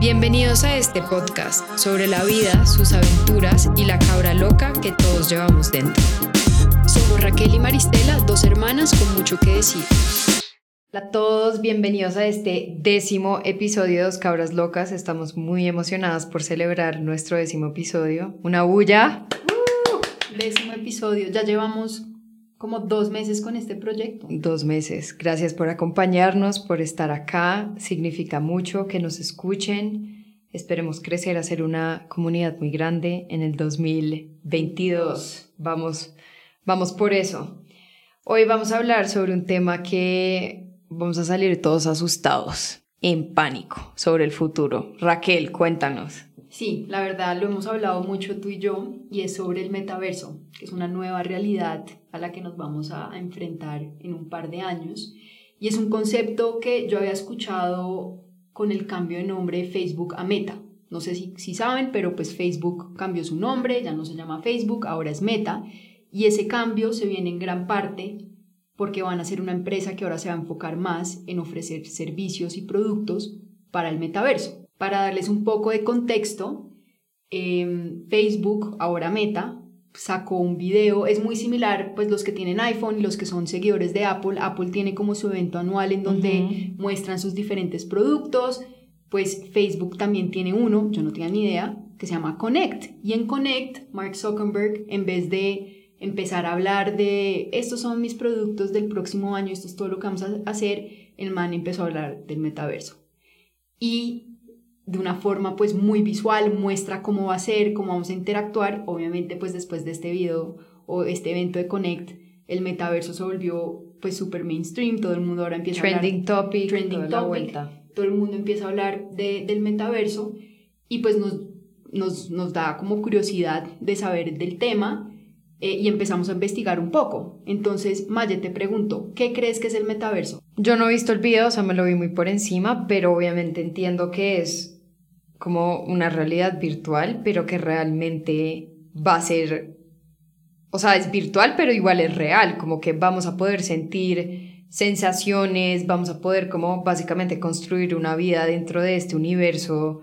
Bienvenidos a este podcast sobre la vida, sus aventuras y la cabra loca que todos llevamos dentro. Somos Raquel y Maristela, dos hermanas con mucho que decir. Hola a todos, bienvenidos a este décimo episodio de Dos Cabras Locas. Estamos muy emocionadas por celebrar nuestro décimo episodio. Una bulla. Uh, décimo episodio. Ya llevamos como dos meses con este proyecto. Dos meses. Gracias por acompañarnos, por estar acá. Significa mucho que nos escuchen. Esperemos crecer a ser una comunidad muy grande en el 2022. Vamos, vamos por eso. Hoy vamos a hablar sobre un tema que vamos a salir todos asustados, en pánico sobre el futuro. Raquel, cuéntanos. Sí, la verdad lo hemos hablado mucho tú y yo y es sobre el metaverso, que es una nueva realidad a la que nos vamos a enfrentar en un par de años. Y es un concepto que yo había escuchado con el cambio de nombre de Facebook a Meta. No sé si, si saben, pero pues Facebook cambió su nombre, ya no se llama Facebook, ahora es Meta. Y ese cambio se viene en gran parte porque van a ser una empresa que ahora se va a enfocar más en ofrecer servicios y productos para el metaverso. Para darles un poco de contexto, eh, Facebook, ahora Meta, sacó un video, es muy similar, pues los que tienen iPhone y los que son seguidores de Apple, Apple tiene como su evento anual en donde muestran sus diferentes productos, pues Facebook también tiene uno, yo no tenía ni idea, que se llama Connect. Y en Connect, Mark Zuckerberg, en vez de empezar a hablar de estos son mis productos del próximo año, esto es todo lo que vamos a hacer, el man empezó a hablar del metaverso. Y de una forma pues muy visual, muestra cómo va a ser, cómo vamos a interactuar. Obviamente pues después de este video o este evento de Connect, el metaverso se volvió pues súper mainstream, todo el mundo ahora empieza trending a hablar... Topic, trending topic. vuelta. Todo el mundo empieza a hablar de, del metaverso y pues nos, nos, nos da como curiosidad de saber del tema eh, y empezamos a investigar un poco. Entonces, Maya, te pregunto, ¿qué crees que es el metaverso? Yo no he visto el video, o sea, me lo vi muy por encima, pero obviamente entiendo que es como una realidad virtual, pero que realmente va a ser, o sea, es virtual, pero igual es real, como que vamos a poder sentir sensaciones, vamos a poder como básicamente construir una vida dentro de este universo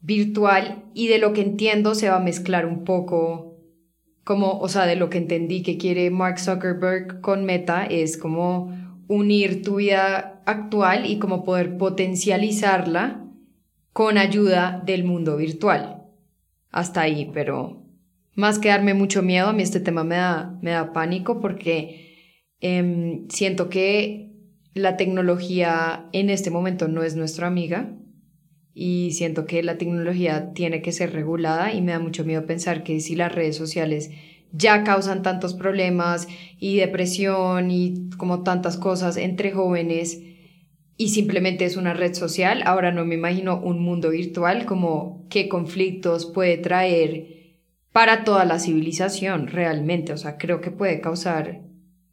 virtual y de lo que entiendo se va a mezclar un poco como, o sea, de lo que entendí que quiere Mark Zuckerberg con Meta es como unir tu vida actual y como poder potencializarla con ayuda del mundo virtual. Hasta ahí, pero más que darme mucho miedo, a mí este tema me da, me da pánico porque em, siento que la tecnología en este momento no es nuestra amiga y siento que la tecnología tiene que ser regulada y me da mucho miedo pensar que si las redes sociales ya causan tantos problemas y depresión y como tantas cosas entre jóvenes, y simplemente es una red social. Ahora no me imagino un mundo virtual como qué conflictos puede traer para toda la civilización realmente. O sea, creo que puede causar,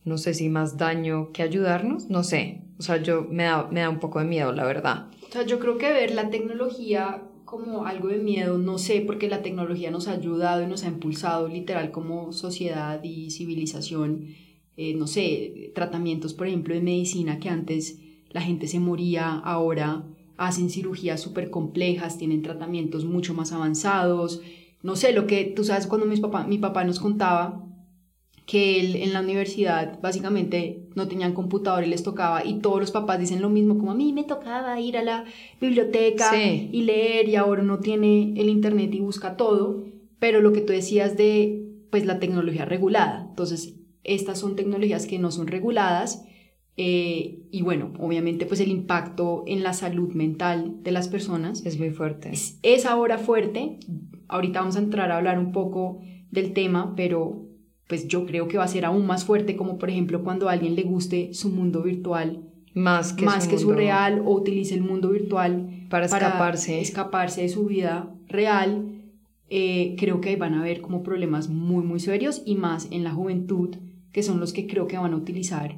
no sé si más daño que ayudarnos, no sé. O sea, yo me da, me da un poco de miedo, la verdad. O sea, yo creo que ver la tecnología como algo de miedo, no sé, porque la tecnología nos ha ayudado y nos ha impulsado literal como sociedad y civilización. Eh, no sé, tratamientos, por ejemplo, de medicina que antes la gente se moría, ahora hacen cirugías súper complejas, tienen tratamientos mucho más avanzados. No sé, lo que tú sabes cuando mi papá, mi papá nos contaba que él en la universidad básicamente no tenían computador y les tocaba y todos los papás dicen lo mismo como a mí me tocaba ir a la biblioteca y leer y ahora no tiene el internet y busca todo, pero lo que tú decías de pues la tecnología regulada, entonces estas son tecnologías que no son reguladas eh, y bueno, obviamente pues el impacto en la salud mental de las personas es muy fuerte. Es, ahora fuerte. Ahorita vamos a entrar a hablar un poco del tema, pero pues yo creo que va a ser aún más fuerte como por ejemplo cuando a alguien le guste su mundo virtual más que, más su, que mundo... su real o utilice el mundo virtual para escaparse, para escaparse de su vida real. Eh, creo que van a haber como problemas muy muy serios y más en la juventud que son los que creo que van a utilizar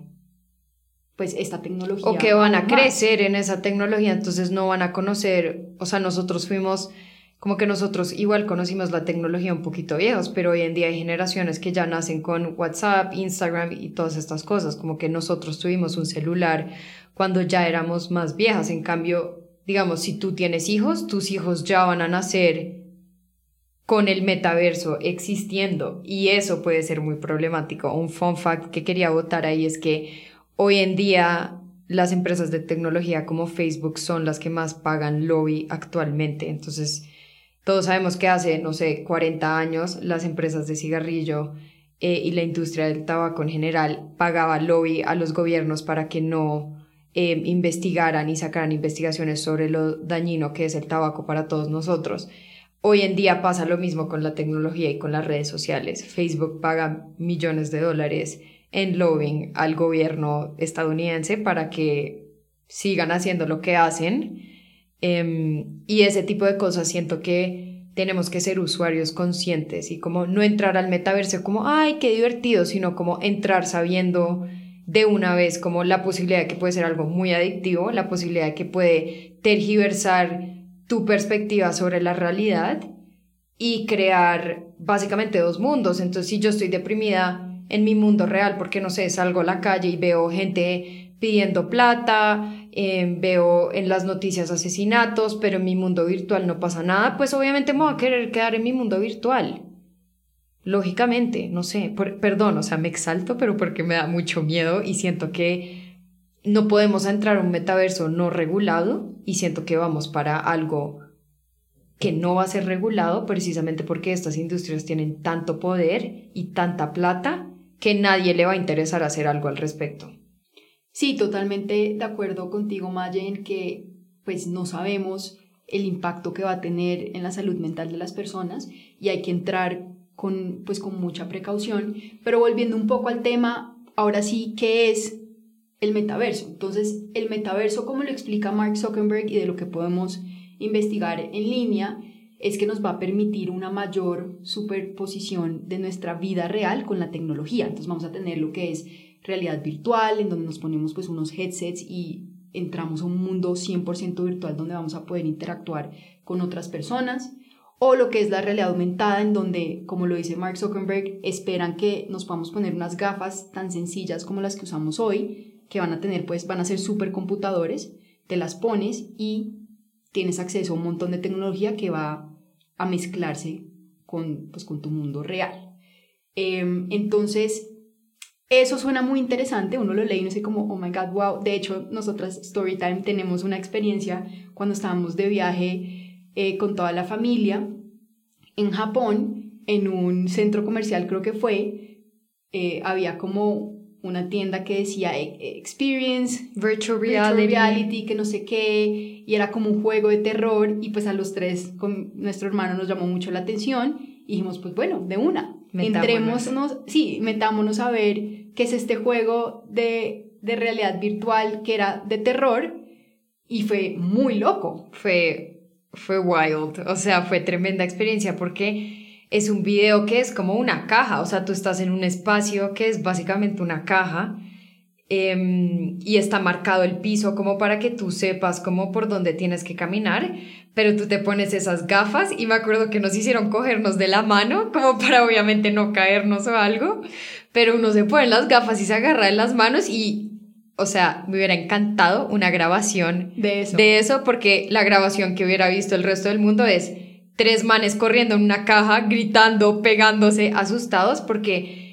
pues esta tecnología. O que van a crecer en esa tecnología, entonces no van a conocer, o sea, nosotros fuimos, como que nosotros igual conocimos la tecnología un poquito viejos, pero hoy en día hay generaciones que ya nacen con WhatsApp, Instagram y todas estas cosas, como que nosotros tuvimos un celular cuando ya éramos más viejas, en cambio digamos, si tú tienes hijos, tus hijos ya van a nacer con el metaverso existiendo y eso puede ser muy problemático. Un fun fact que quería votar ahí es que hoy en día las empresas de tecnología como Facebook son las que más pagan lobby actualmente. Entonces, todos sabemos que hace, no sé, 40 años las empresas de cigarrillo eh, y la industria del tabaco en general pagaba lobby a los gobiernos para que no eh, investigaran y sacaran investigaciones sobre lo dañino que es el tabaco para todos nosotros. Hoy en día pasa lo mismo con la tecnología y con las redes sociales. Facebook paga millones de dólares en lobbying al gobierno estadounidense para que sigan haciendo lo que hacen. Em, y ese tipo de cosas siento que tenemos que ser usuarios conscientes y como no entrar al metaverso como, ay, qué divertido, sino como entrar sabiendo de una vez como la posibilidad de que puede ser algo muy adictivo, la posibilidad de que puede tergiversar tu perspectiva sobre la realidad y crear básicamente dos mundos. Entonces, si yo estoy deprimida en mi mundo real, porque no sé, salgo a la calle y veo gente pidiendo plata, em, veo en las noticias asesinatos, pero en mi mundo virtual no pasa nada, pues obviamente me voy a querer quedar en mi mundo virtual. Lógicamente, no sé, perdón, o sea, me exalto, pero porque me da mucho miedo y siento que no podemos entrar a un metaverso no regulado y siento que vamos para algo que no va a ser regulado precisamente porque estas industrias tienen tanto poder y tanta plata que nadie le va a interesar hacer algo al respecto. Sí, totalmente de acuerdo contigo, Maye, en que pues no sabemos el impacto que va a tener en la salud mental de las personas y hay que entrar con, pues, con mucha precaución. Pero volviendo un poco al tema, ahora sí, ¿qué es el metaverso? Entonces, el metaverso, como lo explica Mark Zuckerberg y de lo que podemos investigar en línea, es que nos va a permitir una mayor superposición de nuestra vida real con la tecnología. Entonces vamos a tener lo que es realidad virtual, en donde nos ponemos pues unos headsets y entramos a un mundo 100% virtual donde vamos a poder interactuar con otras personas. O lo que es la realidad aumentada, en donde, como lo dice Mark Zuckerberg, esperan que nos podamos poner unas gafas tan sencillas como las que usamos hoy, que van a tener, pues, van a ser supercomputadores, te las pones y tienes acceso a un montón de tecnología que va a mezclarse con, pues, con tu mundo real. Em, entonces, eso suena muy interesante, uno lo lee y uno dice como, oh my god, wow. De hecho, nosotras, Storytime, tenemos una experiencia cuando estábamos de viaje eh, con toda la familia en Japón, en un centro comercial creo que fue, eh, había como una tienda que decía e, Experience, Virtual reality. que no sé qué, y era como un juego de terror, y pues a los tres, con nuestro hermano nos llamó mucho la atención, y dijimos, pues bueno, de una, entrémonos, sí, metámonos a ver qué es este juego de, de realidad virtual que era de terror, y fue muy loco. Fue, fue wild, o sea, fue tremenda experiencia, porque es un video que es como una caja, o sea, tú estás en un espacio que es básicamente una caja em, y está marcado el piso como para que tú sepas cómo por dónde tienes que caminar, pero tú te pones esas gafas y me acuerdo que nos hicieron cogernos de la mano como para obviamente no caernos o algo, pero uno se pone las gafas y se agarra de las manos y o sea, me hubiera encantado una grabación de eso. de eso porque la grabación que hubiera visto el resto del mundo es tres manes corriendo en una caja, gritando, pegándose, asustados, porque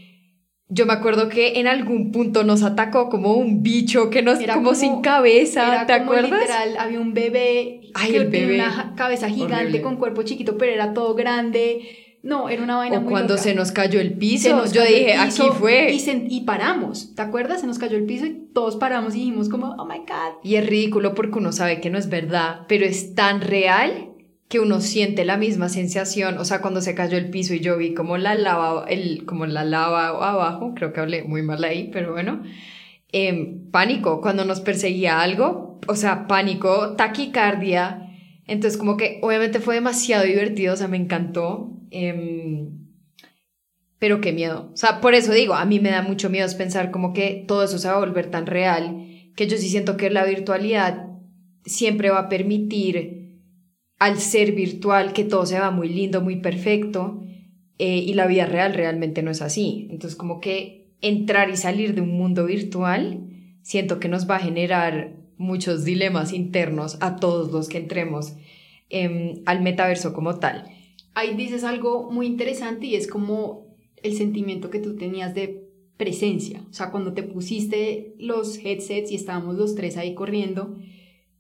yo me acuerdo que en algún punto nos atacó como un bicho que nos era como, sin cabeza, ¿te acuerdas? Literal, había un bebé que tenía una cabeza gigante con cuerpo chiquito, pero era todo grande. No, era una vaina o cuando se nos cayó el piso, yo dije, aquí fue. Y, y, paramos, ¿te acuerdas? Se nos cayó el piso y todos paramos y dijimos como, oh my God. Y es ridículo porque uno sabe que no es verdad, pero es tan real que uno siente la misma sensación, o sea, cuando se cayó el piso y yo vi como la lava, el, como la lava abajo, creo que hablé muy mal ahí, pero bueno, em, pánico, cuando nos perseguía algo, o sea, pánico, taquicardia, entonces como que obviamente fue demasiado divertido, o sea, me encantó, em, pero qué miedo, o sea, por eso digo, a mí me da mucho miedo pensar como que todo eso se va a volver tan real, que yo sí siento que la virtualidad siempre va a permitir al ser virtual que todo se va muy lindo, muy perfecto, eh, y la vida real realmente no es así. Entonces como que entrar y salir de un mundo virtual, siento que nos va a generar muchos dilemas internos a todos los que entremos em, al metaverso como tal. Ahí dices algo muy interesante y es como el sentimiento que tú tenías de presencia. O sea, cuando te pusiste los headsets y estábamos los tres ahí corriendo,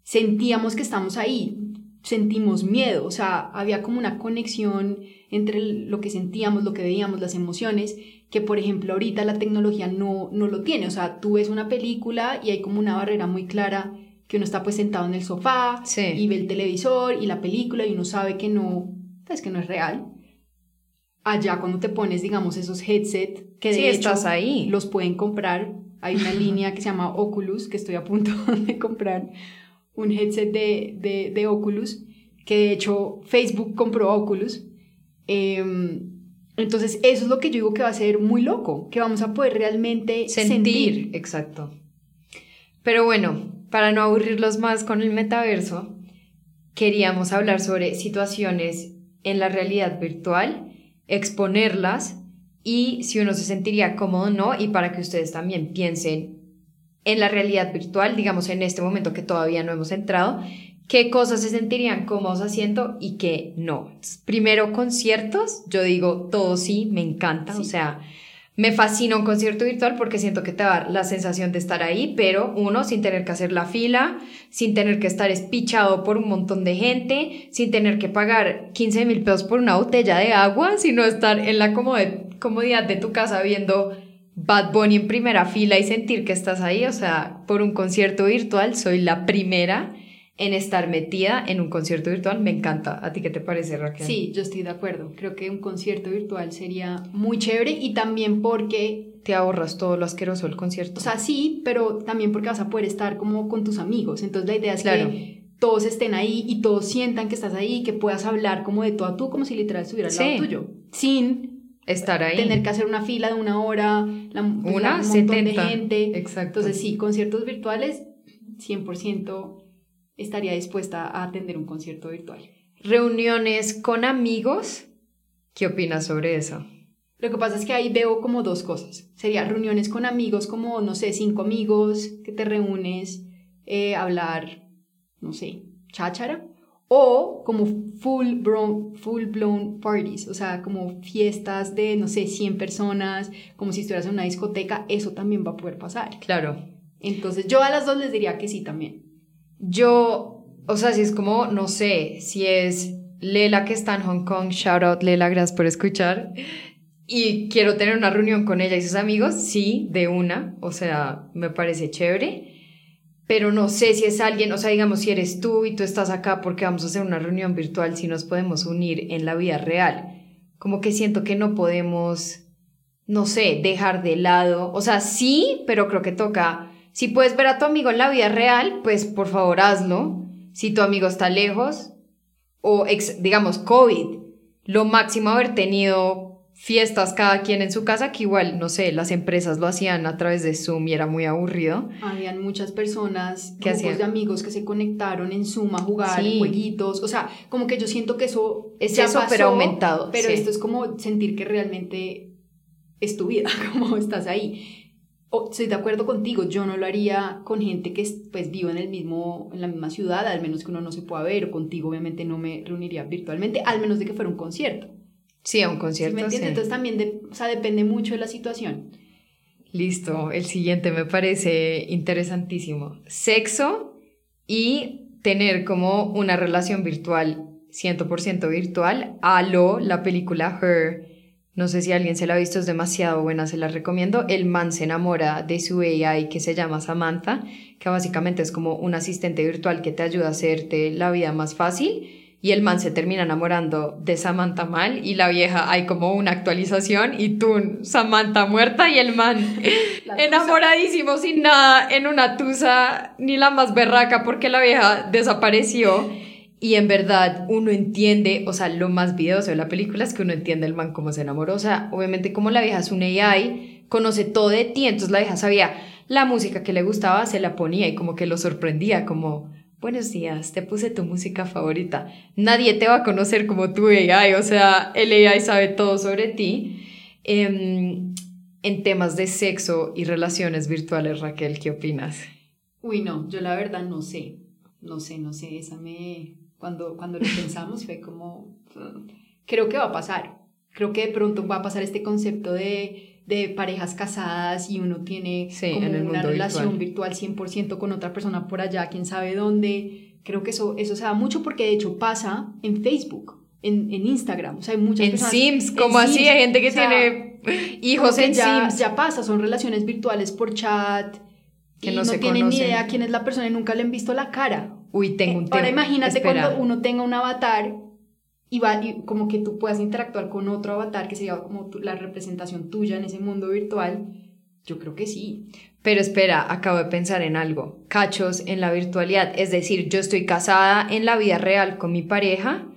sentíamos que estamos ahí, sentimos miedo, o sea, había como una conexión entre lo que sentíamos, lo que veíamos, las emociones, que por ejemplo ahorita la tecnología no, no lo tiene, o sea, tú ves una película y hay como una barrera muy clara que uno está pues sentado en el sofá y ve el televisor y la película y uno sabe que no, pues que no es real. Allá cuando te pones, digamos, esos headsets que de hecho estás ahí. los pueden comprar, hay una línea que se llama Oculus, que estoy a punto de comprar un headset de, de, Oculus, que de hecho Facebook compró Oculus. Em, entonces, eso es lo que yo digo que va a ser muy loco, que vamos a poder realmente sentir. Exacto. Pero bueno, para no aburrirlos más con el metaverso, queríamos hablar sobre situaciones en la realidad virtual, exponerlas y si uno se sentiría cómodo o no, y para que ustedes también piensen en la realidad virtual, digamos en este momento que todavía no hemos entrado, qué cosas se sentirían cómodos haciendo y qué no. Primero, conciertos, yo digo todo sí, me encanta, o sea, me fascina un concierto virtual porque siento que te da la sensación de estar ahí, pero uno, sin tener que hacer la fila, sin tener que estar espichado por un montón de gente, sin tener que pagar 15 mil pesos por una botella de agua, sino estar en la comodidad de tu casa viendo Bad Bunny en primera fila y sentir que estás ahí, o sea, por un concierto virtual soy la primera en estar metida en un concierto virtual, me encanta. ¿A ti qué te parece, Raquel? Sí, yo estoy de acuerdo. Creo que un concierto virtual sería muy chévere y también porque... Te ahorras todo lo asqueroso del concierto. O sea, sí, pero también porque vas a poder estar como con tus amigos. Entonces la idea es que todos estén ahí y todos sientan que estás ahí, que puedas hablar como de tú a tú, como si literal estuviera al lado tuyo. Sin estar ahí. Tener que hacer una fila de una hora, la, pues, una, un montón de gente. Exacto. Entonces, sí, conciertos virtuales, 100% estaría dispuesta a atender un concierto virtual. Reuniones con amigos, ¿qué opinas sobre eso? Lo que pasa es que ahí veo como dos cosas. Sería reuniones con amigos, como, no sé, cinco amigos que te reúnes, eh, hablar, no sé, cháchara o como full blown, full blown parties, o sea, como fiestas de, no sé, 100 personas, como si estuvieras en una discoteca, eso también va a poder pasar. Claro. Entonces, yo a las dos les diría que sí también. Yo, o sea, si es como, no sé, si es Lela que está en Hong Kong, shout out Lela, gracias por escuchar, y quiero tener una reunión con ella y sus amigos, sí, de una, o sea, me parece chévere pero no sé si es alguien, o sea, digamos, si eres tú y tú estás acá porque vamos a hacer una reunión virtual, si nos podemos unir en la vida real. Como que siento que no podemos, no sé, dejar de lado, o sea, sí, pero creo que toca, si puedes ver a tu amigo en la vida real, pues por favor hazlo. Si tu amigo está lejos, o digamos, COVID, lo máximo haber tenido fiestas cada quien en su casa, que igual, no sé, las empresas lo hacían a través de Zoom y era muy aburrido. Habían muchas personas, que grupos de amigos que se conectaron en Zoom a jugar jueguitos, o sea, como que yo siento que eso es eso, pero aumentado. Pero esto es como sentir que realmente es tu vida, como estás ahí. estoy de acuerdo contigo, yo no lo haría con gente que pues vivo en el mismo en la misma ciudad, al menos que uno no se pueda ver, o contigo obviamente no me reuniría virtualmente, al menos de que fuera un concierto. Sí, a un concierto. ¿Sí me entiendes? Entonces también o sea, depende mucho de la situación. Listo, el siguiente me parece interesantísimo. Sexo y tener como una relación virtual, 100% virtual, a lo la película Her. No sé si alguien se la ha visto, es demasiado buena, se la recomiendo. El man se enamora de su AI que se llama Samantha, que básicamente es como un asistente virtual que te ayuda a hacerte la vida más fácil y el man se termina enamorando de Samantha mal y la vieja hay como una actualización y tú Samantha muerta y el man enamoradísimo sin nada en una tusa ni la más berraca porque la vieja desapareció. Y en verdad uno entiende, o sea, lo más videoso de la película es que uno entiende el man cómo se enamoró, o sea, obviamente como la vieja es un AI, conoce todo de ti, entonces la vieja sabía la música que le gustaba, se la ponía y como que lo sorprendía, como buenos días, te puse tu música favorita. Nadie te va a conocer como tu AI, o sea, el AI sabe todo sobre ti. Em, en temas de sexo y relaciones virtuales, Raquel, ¿qué opinas? Uy, no, yo la verdad no sé. No sé, no sé. Esa me. Cuando, cuando lo pensamos fue como. Creo que va a pasar. Creo que de pronto va a pasar este concepto de, de parejas casadas y uno tiene como una relación virtual. 100% con otra persona por allá, quién sabe dónde. Creo que eso, eso se da mucho porque de hecho pasa en Facebook. En, en Instagram, o sea, hay muchas en Sims, como así, hay gente que tiene hijos en ya, Sims. Ya pasa, son relaciones virtuales por chat, que no, se tienen ni idea quién es la persona y nunca le han visto la cara. Uy, tengo un tema. Ahora imagínate cuando uno tenga un avatar y, va, y como que tú puedas interactuar con otro avatar que sería como la representación tuya en ese mundo virtual. Yo creo que sí. Pero espera, acabo de pensar en algo. Cachos en la virtualidad. Es decir, yo estoy casada en la vida real con mi pareja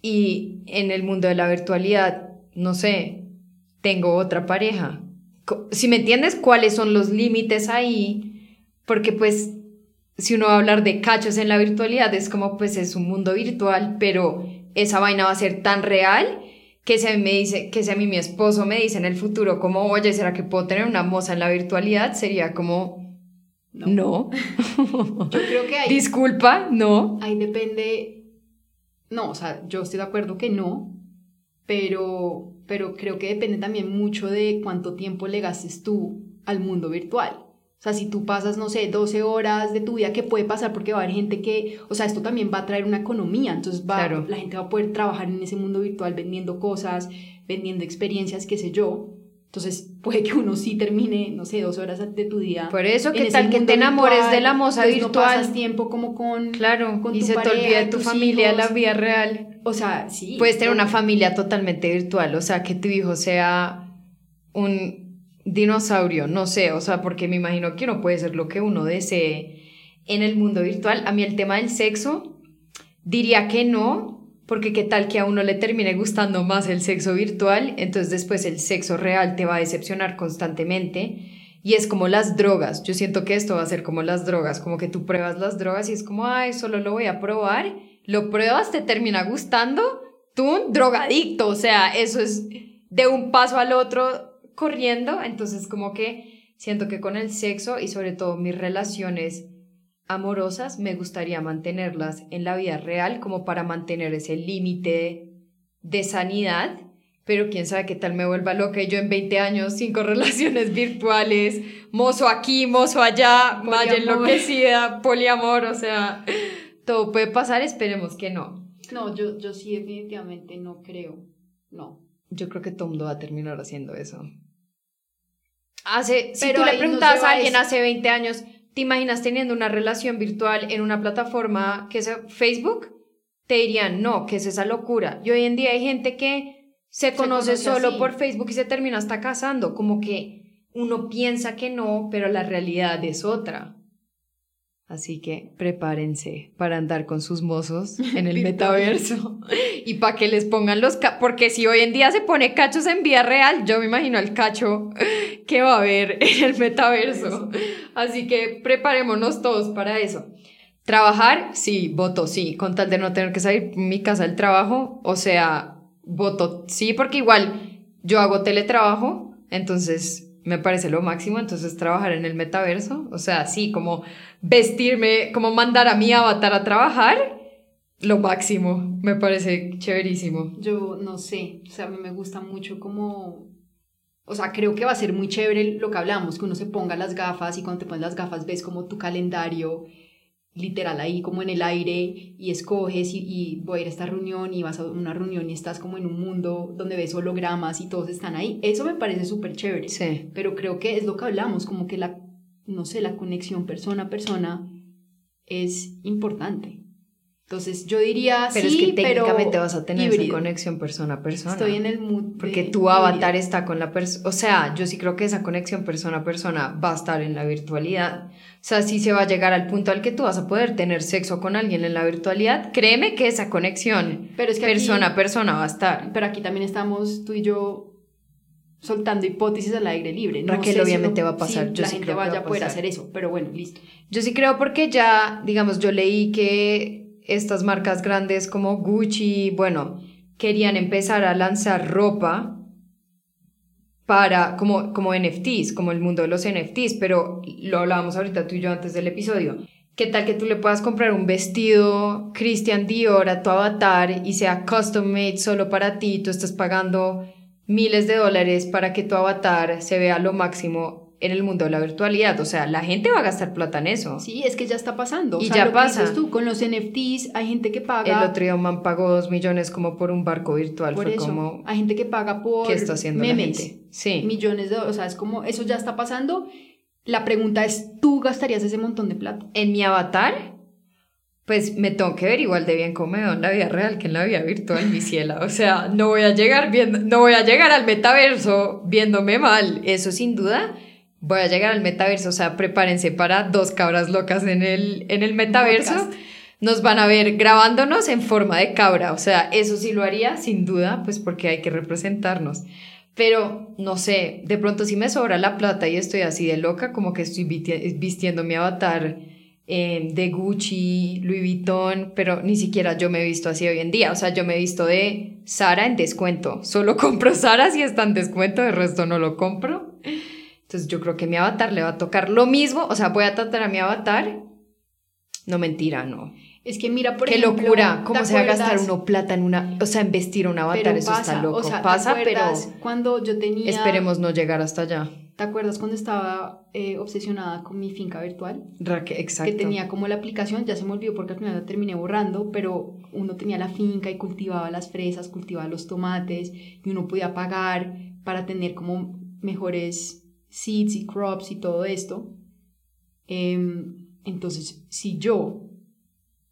y en el mundo de la virtualidad, no sé, tengo otra pareja. Si me entiendes cuáles son los límites ahí, porque pues si uno va a hablar de cachos en la virtualidad, es como pues es un mundo virtual, pero esa vaina va a ser tan real que si a mí me dice, que si a mí mi esposo me dice en el futuro como, oye, ¿será que puedo tener una moza en la virtualidad? Sería como, no. Yo creo que ahí... Disculpa, no. Ahí depende, no, o sea, yo estoy de acuerdo que no, pero, pero creo que depende también mucho de cuánto tiempo le gastes tú al mundo virtual. O sea, si tú pasas, no sé, 12 horas de tu vida, ¿qué puede pasar? Porque va a haber gente que, o sea, esto también va a traer una economía, entonces va, la gente va a poder trabajar en ese mundo virtual vendiendo cosas, vendiendo experiencias, qué sé yo. Entonces puede que uno sí termine, no sé, 12 horas de tu día. Por eso, ¿qué tal que te enamores de la moza virtual? No pasas tiempo como con. Claro, y se te olvida de tu familia, la vida real. O sea, sí. Puedes tener una familia totalmente virtual, o sea, que tu hijo sea un dinosaurio, no sé, o sea, porque me imagino que uno puede ser lo que uno desee en el mundo virtual. A mí el tema del sexo, diría que no, porque qué tal que a uno le termine gustando más el sexo virtual, entonces después el sexo real te va a decepcionar constantemente. Y es como las drogas, yo siento que esto va a ser como las drogas, como que tú pruebas las drogas y es como, ay, solo lo voy a probar, lo pruebas, te termina gustando, tú un drogadicto, o sea, eso es de un paso al otro, corriendo, entonces como que siento que con el sexo y sobre todo mis relaciones amorosas me gustaría mantenerlas en la vida real como para mantener ese límite de sanidad, pero quién sabe qué tal me vuelva loca y yo en 20 años cinco relaciones virtuales, mozo aquí, mozo allá, maya enloquecida, poliamor, o sea, todo puede pasar, esperemos que no. No, yo, yo sí definitivamente no creo, no. Yo creo que todo mundo va a terminar haciendo eso. Hace, si tú le preguntas a alguien hace 20 años, ¿te imaginas teniendo una relación virtual en una plataforma que es Facebook? Te dirían, no, que es esa locura. Y hoy en día hay gente que se conoce, solo por Facebook y se termina hasta casando, como que uno piensa que no, pero la realidad es otra. Así que prepárense para andar con sus mozos en el metaverso y para que les pongan los... Porque si hoy en día se pone cachos en vía real, yo me imagino el cacho que va a haber en el metaverso. Así que preparémonos todos para eso. Trabajar, sí, voto sí, con tal de no tener que salir mi casa del trabajo. O sea, voto sí, porque igual yo hago teletrabajo, entonces me parece lo máximo, entonces trabajar en el metaverso, o sea, sí, como vestirme, como mandar a mi avatar a trabajar, lo máximo, me parece chéverísimo. Yo no sé, o sea, a mí me gusta mucho como, o sea, creo que va a ser muy chévere lo que hablamos, que uno se ponga las gafas y cuando te pones las gafas ves como tu calendario literal ahí como en el aire y escoges y, voy a ir a esta reunión y vas a una reunión y estás como en un mundo donde ves hologramas y todos están ahí. Eso me parece súper chévere. Sí. Pero creo que es lo que hablamos, como que la, no sé, la conexión persona a persona es importante. Entonces yo diría pero es que técnicamente vas a tener esa conexión persona a persona. Estoy en el mood. Porque tu avatar está con la persona. O sea, yo sí creo que esa conexión persona a persona va a estar en la virtualidad. O sea, si se va a llegar al punto al que tú vas a poder tener sexo con alguien en la virtualidad, créeme que esa conexión persona a persona va a estar. Pero aquí también estamos tú y yo soltando hipótesis al aire libre. No Raquel, obviamente va a pasar. yo la gente vaya a poder hacer eso, pero bueno, listo. Yo sí creo porque ya, digamos, yo leí que estas marcas grandes como Gucci, bueno, querían empezar a lanzar ropa para, como, como NFTs, como el mundo de los NFTs, pero lo hablábamos ahorita tú y yo antes del episodio. ¿Qué tal que tú le puedas comprar un vestido Christian Dior a tu avatar y sea custom made solo para ti? Tú estás pagando miles de dólares para que tu avatar se vea lo máximo en el mundo de la virtualidad. O sea, la gente va a gastar plata en eso. Sí, es que ya está pasando. Y o sea, ya lo que pasa. dices tú, con los NFTs hay gente que paga. El otro día man pagó dos millones como por un barco virtual. por Fue eso. como, Hay gente que paga por ¿qué está haciendo memes. la gente? Sí. Millones de O sea, es como, eso ya está pasando. La pregunta es, ¿tú gastarías ese montón de plata? En mi avatar, pues me tengo que ver igual de bien como me veo en la vida real que en la vida virtual, mi ciela. O sea, no voy a llegar viendo, no voy a llegar al metaverso viéndome mal. Eso sin duda. Voy a llegar al metaverso, o sea, prepárense para dos cabras locas en el, en el metaverso. Podcast. Nos van a ver grabándonos en forma de cabra, o sea, eso sí lo haría, sin duda, pues porque hay que representarnos. Pero, no sé, de pronto si me sobra la plata y estoy así de loca, como que estoy vistiendo mi avatar eh, de Gucci, Louis Vuitton, pero ni siquiera yo me he visto así hoy en día. O sea, yo me he visto de Sara en descuento. Solo compro Sara si está en descuento, de resto no lo compro. Entonces yo creo que mi avatar le va a tocar lo mismo. O sea, voy a tratar a mi avatar. No mentira, no. Es que mira, por Qué ejemplo, locura, ¿te cómo se va a gastar uno plata en una, o sea, en vestir un avatar, Pero eso pasa, está loco. o sea, ¿te pasa, pero cuando yo tenía... esperemos no llegar hasta allá. ¿Te acuerdas cuando estaba eh, obsesionada con mi finca virtual? Raque- Exacto. Que tenía como la aplicación, ya se me olvidó porque al final la terminé borrando, pero uno tenía la finca y cultivaba las fresas, cultivaba los tomates y uno podía pagar para tener como mejores seeds y crops y todo esto. Em, entonces, si yo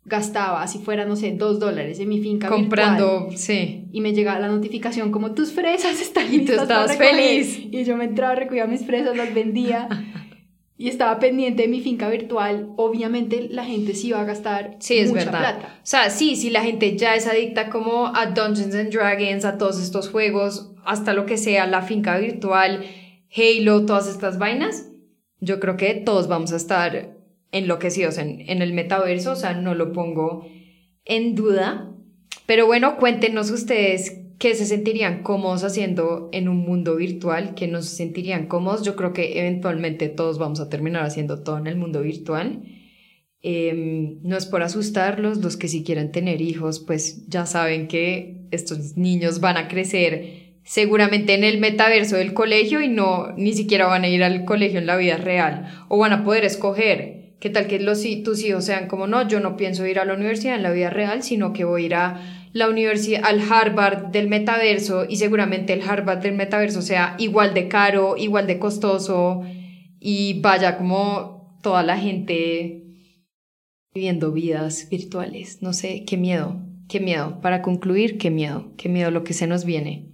gastaba, si fuera, no sé, dos dólares en mi finca virtual, comprando, sí. Y me llegaba la notificación como tus fresas están Y tú listas para estabas recoger". feliz. Y yo me entraba, recogía mis fresas, las vendía y estaba pendiente de mi finca virtual. Obviamente la gente sí iba a gastar Sí, es mucha verdad. plata. O sea, sí, si la gente ya es adicta como a Dungeons and Dragons, a todos estos juegos, hasta lo que sea, la finca virtual, Halo, todas estas vainas, yo creo que todos vamos a estar enloquecidos en, en el metaverso, o sea, no lo pongo en duda. Pero bueno, cuéntenos ustedes qué se sentirían cómodos haciendo en un mundo virtual, que no se sentirían cómodos. Yo creo que eventualmente todos vamos a terminar haciendo todo en el mundo virtual. Eh, no es por asustarlos, los que si quieren tener hijos, pues ya saben que estos niños van a crecer seguramente en el metaverso del colegio y no ni siquiera van a ir al colegio en la vida real o van a poder escoger. ¿Qué tal que los, tus hijos sean como no? Yo no pienso ir a la universidad en la vida real, sino que voy a ir la universidad, al Harvard del metaverso y seguramente el Harvard del metaverso sea igual de caro, igual de costoso y vaya como toda la gente viviendo vidas virtuales. No sé, qué miedo, qué miedo. Para concluir, qué miedo, qué miedo lo que se nos viene.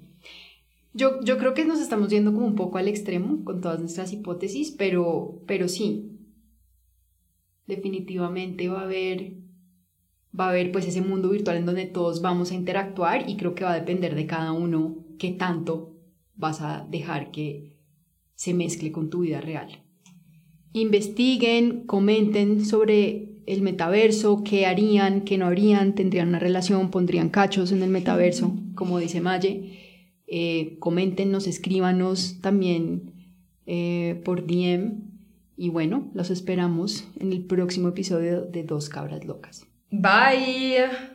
Yo, yo creo que nos estamos yendo como un poco al extremo con todas nuestras hipótesis, pero, pero sí, definitivamente va a haber va a haber pues ese mundo virtual en donde todos vamos a interactuar y creo que va a depender de cada uno qué tanto vas a dejar que se mezcle con tu vida real. Investiguen, comenten sobre el metaverso, qué harían, qué no harían, tendrían una relación, pondrían cachos en el metaverso, como dice Maye. Eh, coméntenos, escríbanos también eh, por DM. Y bueno, los esperamos en el próximo episodio de Dos Cabras Locas. Bye.